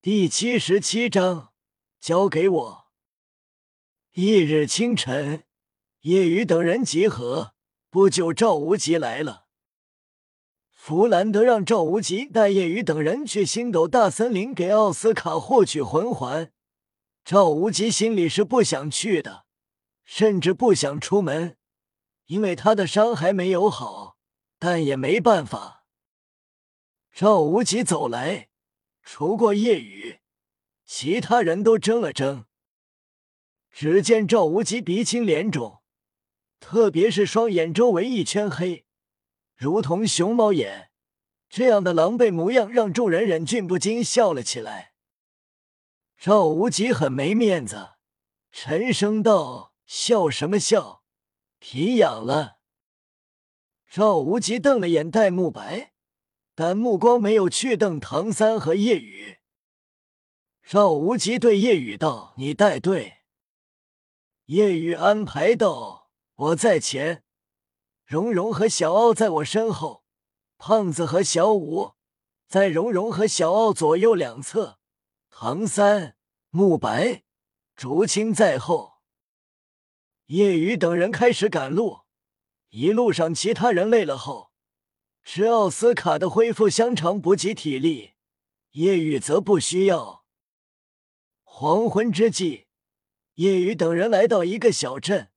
第七十七章，交给我。翌日清晨，叶雨等人集合，不久赵无极来了。弗兰德让赵无极带叶雨等人去星斗大森林给奥斯卡获取魂环。赵无极心里是不想去的，甚至不想出门，因为他的伤还没有好。但也没办法。赵无极走来，除过夜雨，其他人都怔了怔。只见赵无极鼻青脸肿，特别是双眼周围一圈黑，如同熊猫眼，这样的狼狈模样让众人忍俊不禁笑了起来。赵无极很没面子，沉声道：“笑什么笑？皮痒了。”赵无极瞪了眼戴沐白，但目光没有去瞪唐三和叶雨。赵无极对叶雨道：“你带队。”叶雨安排道：“我在前，蓉蓉和小奥在我身后，胖子和小五在蓉蓉和小奥左右两侧，唐三。”慕白、竹青在后，叶雨等人开始赶路。一路上，其他人累了后，吃奥斯卡的恢复香肠补给体力。夜雨则不需要。黄昏之际，夜雨等人来到一个小镇，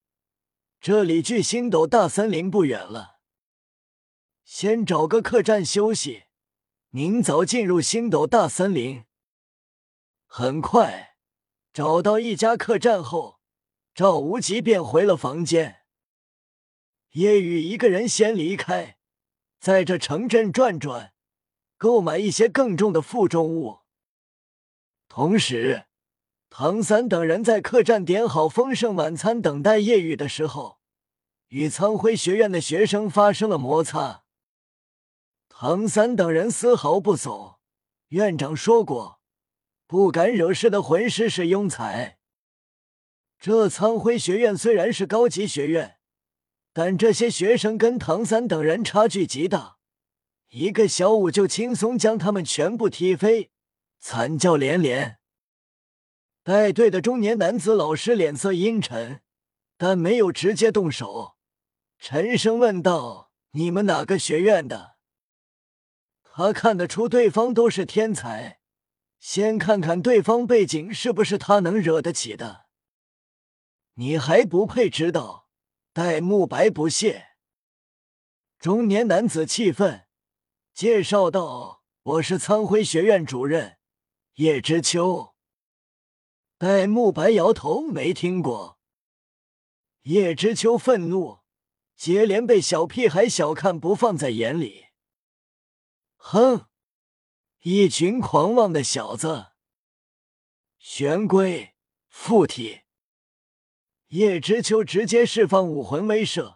这里距星斗大森林不远了。先找个客栈休息，明早进入星斗大森林。很快找到一家客栈后，赵无极便回了房间。夜雨一个人先离开，在这城镇转转，购买一些更重的负重物。同时，唐三等人在客栈点好丰盛晚餐，等待夜雨的时候，与苍辉学院的学生发生了摩擦。唐三等人丝毫不怂，院长说过。不敢惹事的魂师是庸才。这苍辉学院虽然是高级学院，但这些学生跟唐三等人差距极大，一个小舞就轻松将他们全部踢飞，惨叫连连。带队的中年男子老师脸色阴沉，但没有直接动手，沉声问道：“你们哪个学院的？”他看得出对方都是天才。先看看对方背景是不是他能惹得起的。你还不配知道？戴沐白不屑。中年男子气愤，介绍道：“我是苍辉学院主任叶知秋。”戴沐白摇头，没听过。叶知秋愤怒，接连被小屁孩小看不放在眼里。哼。一群狂妄的小子！玄龟附体，叶知秋直接释放武魂威慑，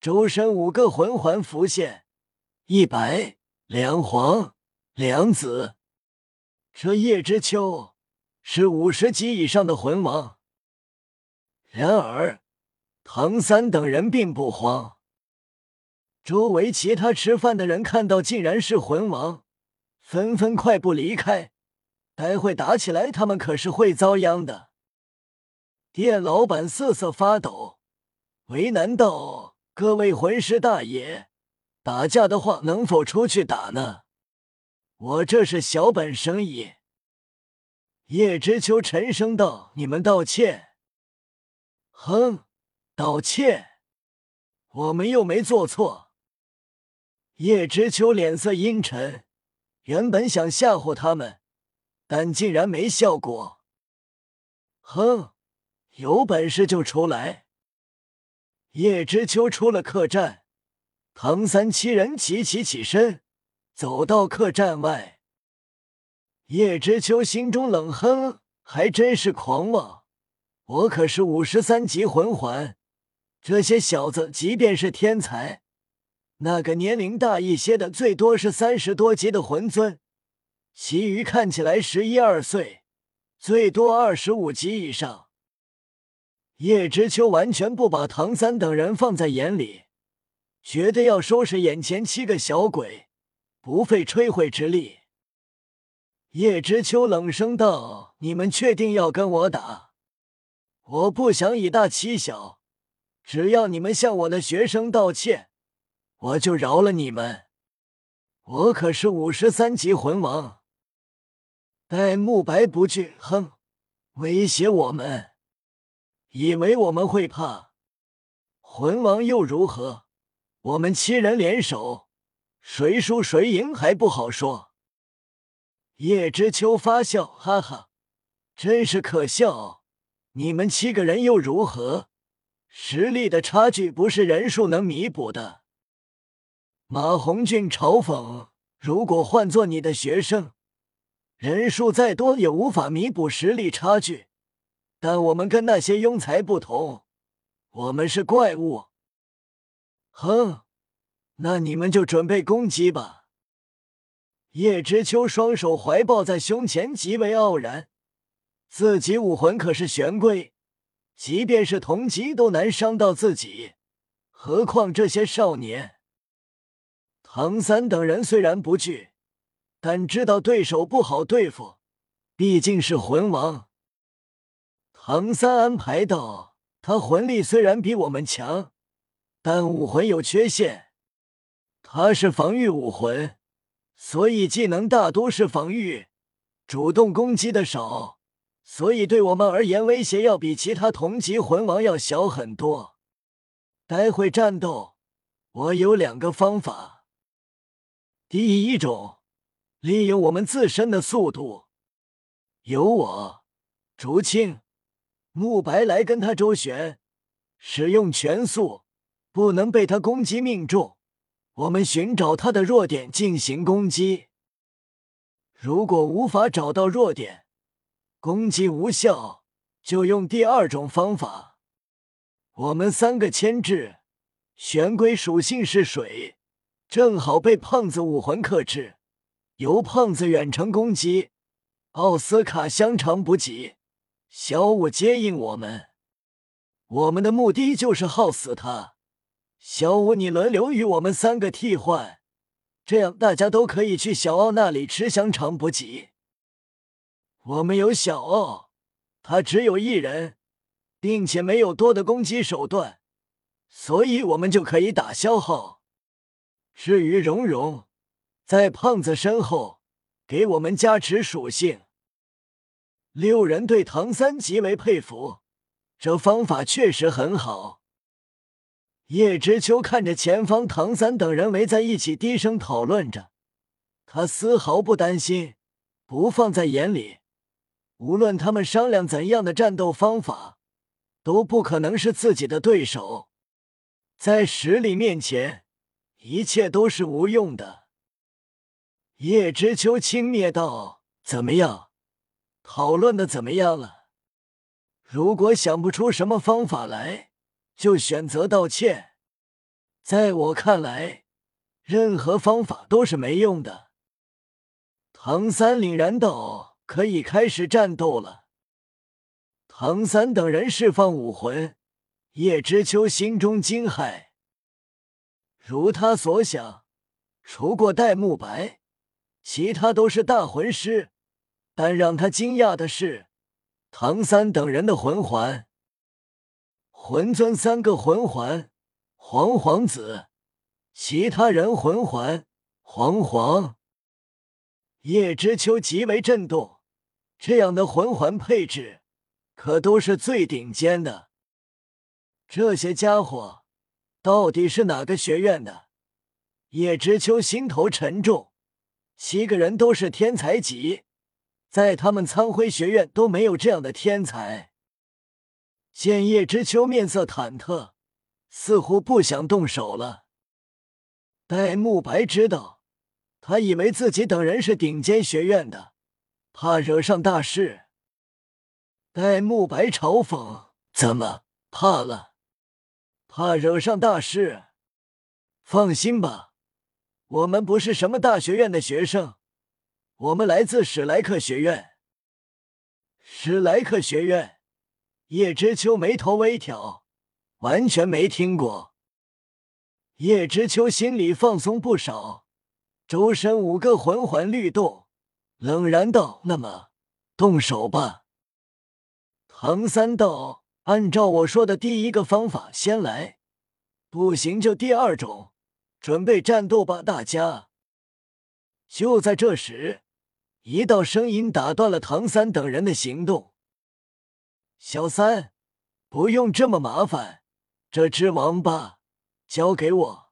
周身五个魂环浮现，一白两黄两紫。这叶知秋是五十级以上的魂王。然而，唐三等人并不慌。周围其他吃饭的人看到，竟然是魂王。纷纷快步离开，待会打起来，他们可是会遭殃的。店老板瑟瑟发抖，为难道：“各位魂师大爷，打架的话能否出去打呢？我这是小本生意。”叶知秋沉声道：“你们道歉。”“哼，道歉？我们又没做错。”叶知秋脸色阴沉。原本想吓唬他们，但竟然没效果。哼，有本事就出来！叶知秋出了客栈，唐三七人齐齐起身，走到客栈外。叶知秋心中冷哼：还真是狂妄！我可是五十三级魂环，这些小子即便是天才。那个年龄大一些的，最多是三十多级的魂尊，其余看起来十一二岁，最多二十五级以上。叶知秋完全不把唐三等人放在眼里，觉得要收拾眼前七个小鬼，不费吹灰之力。叶知秋冷声道：“你们确定要跟我打？我不想以大欺小，只要你们向我的学生道歉，我就饶了你们。我可是五十三级魂王。”戴沐白不惧，哼，威胁我们，以为我们会怕？魂王又如何？我们七人联手，谁输谁赢还不好说。叶知秋发笑，哈哈，真是可笑！你们七个人又如何？实力的差距不是人数能弥补的。马红俊嘲讽：“如果换做你的学生，人数再多也无法弥补实力差距。但我们跟那些庸才不同，我们是怪物。”哼，那你们就准备攻击吧。叶知秋双手怀抱在胸前，极为傲然。自己武魂可是玄龟，即便是同级都难伤到自己，何况这些少年？唐三等人虽然不惧，但知道对手不好对付，毕竟是魂王。唐三安排道：“他魂力虽然比我们强，但武魂有缺陷，他是防御武魂。”所以技能大多是防御，主动攻击的少，所以对我们而言威胁要比其他同级魂王要小很多。待会战斗，我有两个方法。第一种，利用我们自身的速度，由我、竹青、慕白来跟他周旋，使用全速，不能被他攻击命中。我们寻找他的弱点进行攻击，如果无法找到弱点，攻击无效，就用第二种方法。我们三个牵制，玄龟属性是水，正好被胖子武魂克制，由胖子远程攻击。奥斯卡香肠补给，小五接应我们。我们的目的就是耗死他。小五，你轮流与我们三个替换，这样大家都可以去小奥那里吃香肠补给。我们有小奥，他只有一人，并且没有多的攻击手段，所以我们就可以打消耗。至于蓉蓉，在胖子身后给我们加持属性。六人对唐三极为佩服，这方法确实很好。叶知秋看着前方唐三等人围在一起，低声讨论着。他丝毫不担心，不放在眼里。无论他们商量怎样的战斗方法，都不可能是自己的对手。在实力面前，一切都是无用的。叶知秋轻蔑道：“怎么样？讨论的怎么样了？如果想不出什么方法来。”就选择道歉。在我看来，任何方法都是没用的。唐三凛然道：“可以开始战斗了。”唐三等人释放武魂，叶知秋心中惊骇。如他所想，除过戴沐白，其他都是大魂师。但让他惊讶的是，唐三等人的魂环。魂尊三个魂环，黄黄子；其他人魂环黄黄。叶知秋极为震动，这样的魂环配置可都是最顶尖的。这些家伙到底是哪个学院的？叶知秋心头沉重。七个人都是天才级，在他们苍辉学院都没有这样的天才。见叶知秋面色忐忑，似乎不想动手了。戴沐白知道，他以为自己等人是顶尖学院的，怕惹上大事。戴沐白嘲讽：“怎么怕了？怕惹上大事？放心吧，我们不是什么大学院的学生，我们来自史莱克学院。史莱克学院。”叶知秋眉头微挑，完全没听过。叶知秋心里放松不少，周身五个魂环律动，冷然道：“那么，动手吧。”唐三道：“按照我说的第一个方法先来，不行就第二种，准备战斗吧，大家。”就在这时，一道声音打断了唐三等人的行动：“小三，不用这么麻烦，这只王八交给我。”